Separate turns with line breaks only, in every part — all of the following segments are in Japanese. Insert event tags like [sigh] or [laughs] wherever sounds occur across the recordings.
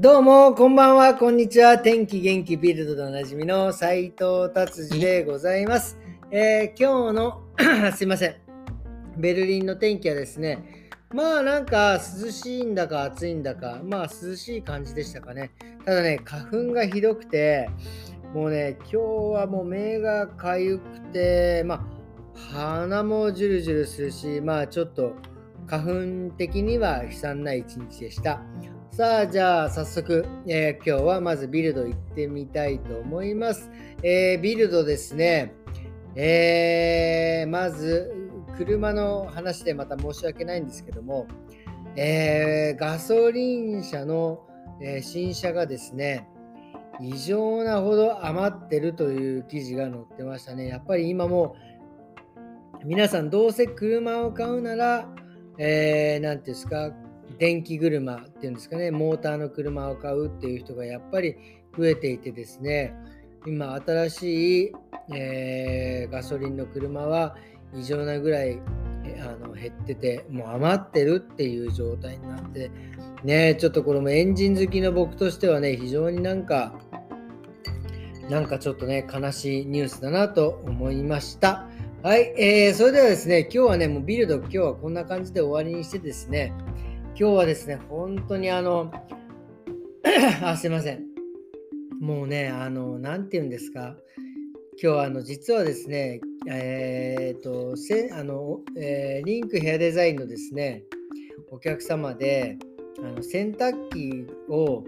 どうも、こんばんは、こんにちは。天気元気ビルドでおなじみの斉藤達治でございます。えー今日の、[clears throat] すいません。ベルリンの天気はですね、まあなんか涼しいんだか暑いんだか、まあ涼しい感じでしたかね。ただね、花粉がひどくて、もうね、今日はもう目がかゆくて、まあ鼻もジュルジュルするし、まあちょっと花粉的には悲惨な一日でした。さあ、じゃあ早速、えー今日はまずビルド行ってみたいと思います。えービルドですね、えーまず車の話でまた申し訳ないんですけども、えガソリン車の、え新車がですね、異常なほど余ってるという記事が載ってましたね。やっぱり今も皆さんどうせ車を買うなら、えー、ていうんですか、電気車っていうんですかね、モーターの車を買うっていう人がやっぱり増えていてですね、今新しい、えーガソリンの車は異常なぐらいあの減ってて、もう余ってるっていう状態になって、ね、ちょっとこれもエンジン好きの僕としてはね、非常になんか、なんかちょっとね、悲しいニュースだなと思いました。はい、えー、それではですね、今日はね、もうビルド、今日はこんな感じで終わりにしてですね、今日はですね、本当にあの、[clears throat] あ、すいません。もうね、あの、なんて言うんですか、今日あの、実はですね、えー、と、せあの、えーリンクヘアデザインのですね、お客様で、あの洗濯機を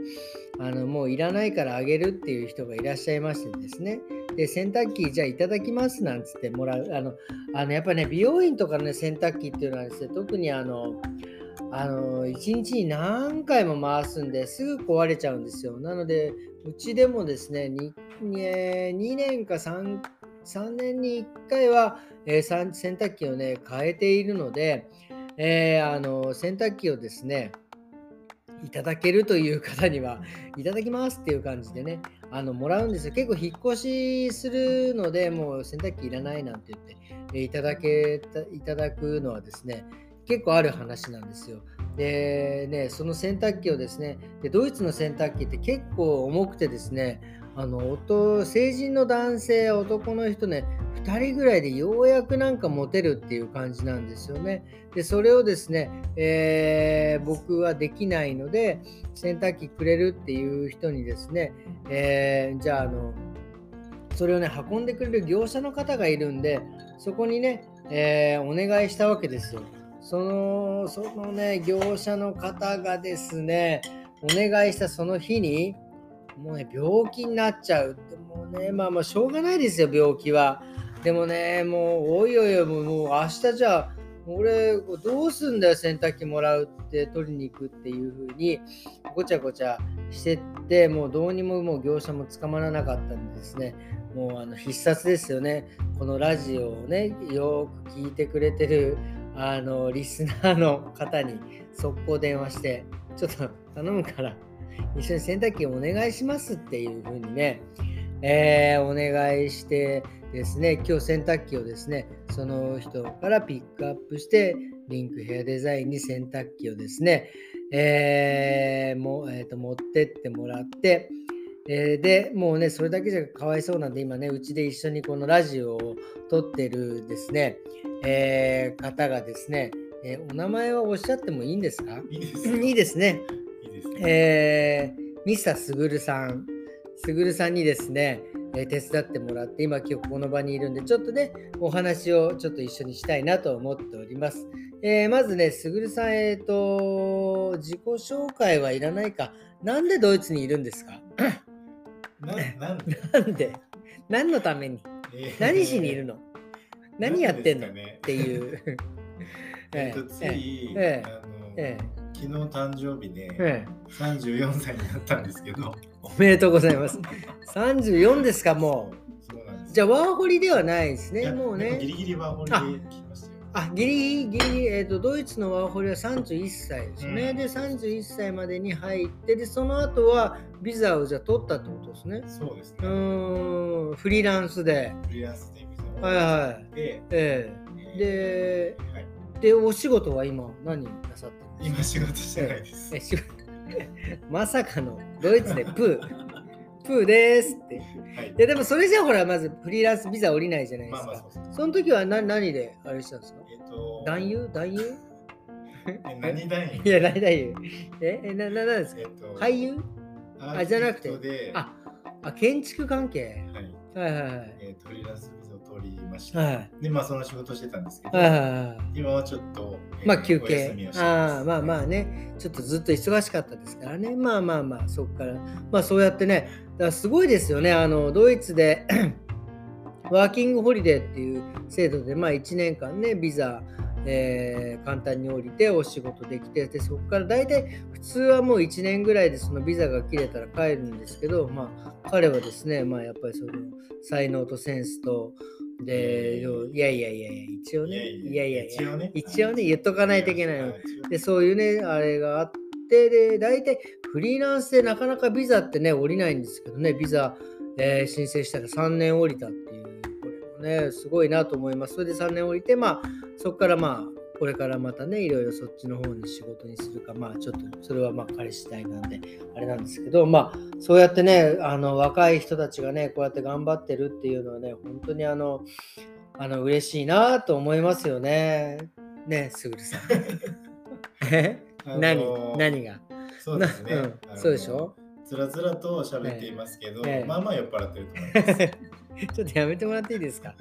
あのもういらないからあげるっていう人がいらっしゃいましてですね。で、洗濯機じゃあいただきますなんつってもらう。あの、あのやっぱね、美容院とかのね、洗濯機っていうのはですね、特にあの、あの、一日に何回も回すんですぐ壊れちゃうんですよ。なので、うちでもですね、2, 2年か 3, 3年に1回は、えー洗濯機をね、変えているので、えーあの洗濯機をですね、いただけるという方には、いただきますっていう感じでね、あのもらうんですよ。結構引っ越しするので、もう洗濯機いらないなんて言って、えいただけたいただくのはですね、結構ある話なんですよ。でね、その洗濯機をですねで、ドイツの洗濯機って結構重くてですね、あの成人の男性、男の人ね、2人ぐらいでようやくなんか持てるっていう感じなんですよね。で、それをですね、えー僕はできないので、洗濯機くれるっていう人にですね、えーじゃあ、あの、それをね、運んでくれる業者の方がいるんで、そこにね、えーお願いしたわけですよ。その、そのね、業者の方がですね、お願いしたその日に、もうね、病気になっちゃうって、もうね、まあまあ、しょうがないですよ、病気は。でもね、もう、おいおいおい、もう明日じゃあ、俺、どうすんだよ、洗濯機もらうって、取りに行くっていう風に、ごちゃごちゃしてって、もうどうにももう業者も捕まらなかったんでですね、もうあの必殺ですよね。このラジオをね、よく聞いてくれてる、あの、リスナーの方に速攻電話して、ちょっと頼むから、一緒に洗濯機お願いしますっていう風にね、えーお願いしてですね、今日洗濯機をですね、その人からピックアップして、リンクヘアデザインに洗濯機をですね、えーもえーと持ってってもらって、えーで、もうね、それだけじゃかわいそうなんで、今ね、うちで一緒にこのラジオを撮ってるですね、えー方がですね、えーお名前はおっしゃってもいいんですか？
いいです。
いいですね。
いいです。
えーミスターすぐるさん、すぐるさんにですね、えー手伝ってもらって、今今日ここの場にいるんで、ちょっとね、お話をちょっと一緒にしたいなと思っております。えーまずね、すぐるさん、えっ、と、自己紹介はいらないか。なんでドイツにいるんですか？
ななんで、
なんで？[laughs] [laughs] 何のために？
えー
何しにいるの？何やってんの？
ね
っていう。[laughs]
えっと、つい、
ええ
昨日誕生日で
ええ
34歳になったんですけど、
おめでとうございます。34ですか、もう。じゃあ、ワーホリではないですね、もう
でギ
ね。
リギリワーホリで聞きましたよ。
あ、ギリギリ、えーと、ドイツのワーホリは31歳ですね。
うん
で、31歳までに入って、で、その後はビザをじゃあ取ったってことですね。う
そうですね。
ーん、フリーランスで。
フリーランスで
はいはい。
で、
ええで、
はい
で、お仕事は今何なさってるんですか？
今仕事してないです
え。仕事 [laughs] まさかのドイツでプー。[laughs] プーですって。い
はい。
やでもそれじゃほらまずフリーランスビザ降りないじゃないですか。
まあまあ
その時は何何であれしたんですか？
えっと、
男優？男優？
え何男優？[laughs]
いや、何男優？え、えな、な、なんですか？
えっと、
俳優？
あ
じゃなくてあ、あ、建築関係？
はい。
はいはいはい。
えー、フリーランスビザを取りました。
はい
で、まあその仕事してたんですけど。今はちょっと、えー
まあ休憩ああ、まあまあね、ちょっとずっと忙しかったですからね。まあまあまあ、そこから。まあそうやってね、だからすごいですよね。あの、ドイツで [coughs] ワーキングホリデーっていう制度で、まあ1年間ね、ビザ、えー簡単に降りてお仕事できて、でそこから大体普通はもう1年ぐらいでそのビザが切れたら帰るんですけど、まあ彼はですね、まあやっぱりその才能とセンスと、で、いやいやいやいや、一応ね、いやいや
一応ね、
一応ね、言っとかないといけないの。で、そういうね、あれがあって、で、大体フリーランスでなかなかビザってね、降りないんですけどね、ビザ、えー申請したら3年降りたっていう、これもね、すごいなと思います。それで3年降りて、まあ、そこからまあ、これからまたね、いろいろそっちの方に仕事にするか、まあ、ちょっと、それはまあ、彼次第なんで、あれなんですけど、まあ、そうやってね、あの、若い人たちがね、こうやって頑張ってるっていうのはね、本当にあの、あの、嬉しいなと思いますよね。ね、すぐるさん。え？[laughs]
あの
何何が？
そうですね。
うんそうでしょ？
つらつらと喋っていますけど、
ええ
まあまあ酔っ払ってると思います。[laughs]
ちょっとやめてもらっていいですか？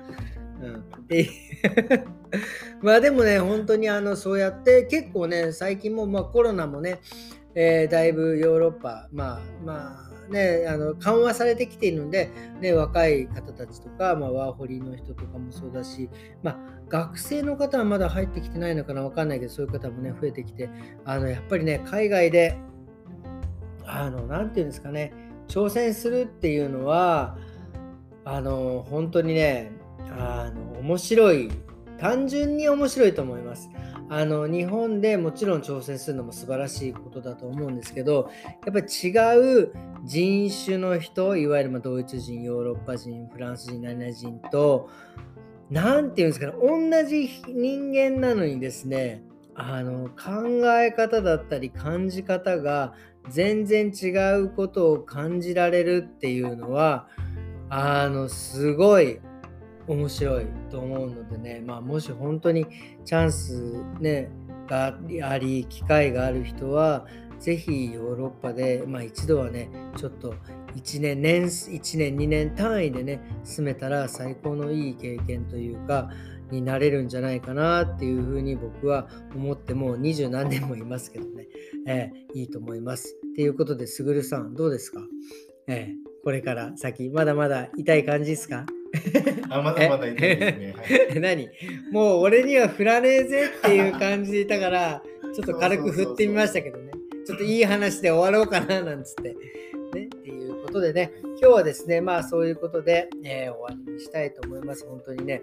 うん、で [laughs] まあでもね、本当にあのそうやって結構ね、最近もまあコロナもね、えーだいぶヨーロッパ、まあまあね、あの緩和されてきているので、ね、若い方たちとか、まあ、ワーホリの人とかもそうだし、まあ、学生の方はまだ入ってきてないのかな、わかんないけど、そういう方もね、増えてきて、あのやっぱりね、海外で、あの、なんていうんですかね、挑戦するっていうのは、あの、本当にね、あの、面白い、単純に面白いと思います。あの、日本でもちろん挑戦するのも素晴らしいことだと思うんですけど、やっぱり違う人種の人、いわゆるまあドイツ人、ヨーロッパ人、フランス人、何々人と、なんていうんですかね、同じ人間なのにですね、あの考え方だったり感じ方が全然違うことを感じられるっていうのはあのすごい面白いと思うのでね、まあ、もし本当にチャンス、ね、があり機会がある人はぜひヨーロッパで、まあ、一度はねちょっと1年年1年2年単位でね住めたら最高のいい経験というかになれるんじゃないかなっていうふうに僕は思ってもう二十何年もいますけどね、えーいいと思います。っていうことで、すぐるさん、どうですか、えーこれから先、まだまだ痛い感じですか？[laughs]
あ、まだまだいいですね。[laughs] はい
え何？もう俺には振らねえぜっていう感じでいたから、ちょっと軽く振ってみましたけどね。ちょっといい話で終わろうかななんつって。ね、っていうことでね、今日はですね、まあそういうことで、えー終わりにしたいと思います。本当にね。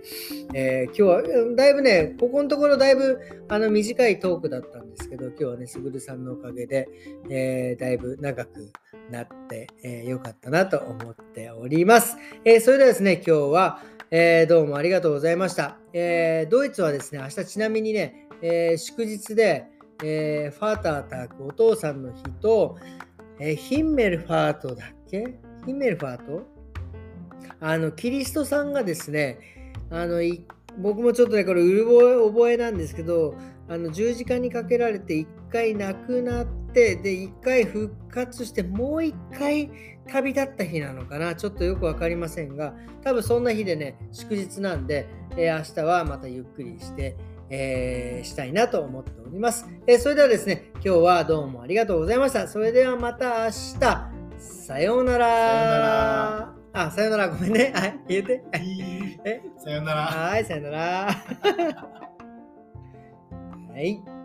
えー今日はうんだいぶね、ここのところだいぶあの短いトークだったんですけど、今日はね、すぐるさんのおかげで、えーだいぶ長くなって、えーかったなと思っております。えーそれではですね、今日は、えーどうもありがとうございました。えドイツはですね、明日ちなみにね、え祝日で、えファーターターク、お父さんの日と、えヒンメルファートだっけ？ヒンメルファート？あの、キリストさんがですね、あの、い僕もちょっとね、これ、うる覚えなんですけど、あの十字架にかけられて一回亡くなってで一回復活してもう一回旅立った日なのかな？ちょっとよく分かりませんが多分そんな日でね祝日なんで、えー明日はまたゆっくりして、えーしたいなと思っております、えーそれではですね今日はどうもありがとうございました。それではまた明日。さようなら。
さようなら。
あさようなら。ごめんね。[laughs] はい言えて。え？
さよなら。
はいさようなら。はい [laughs]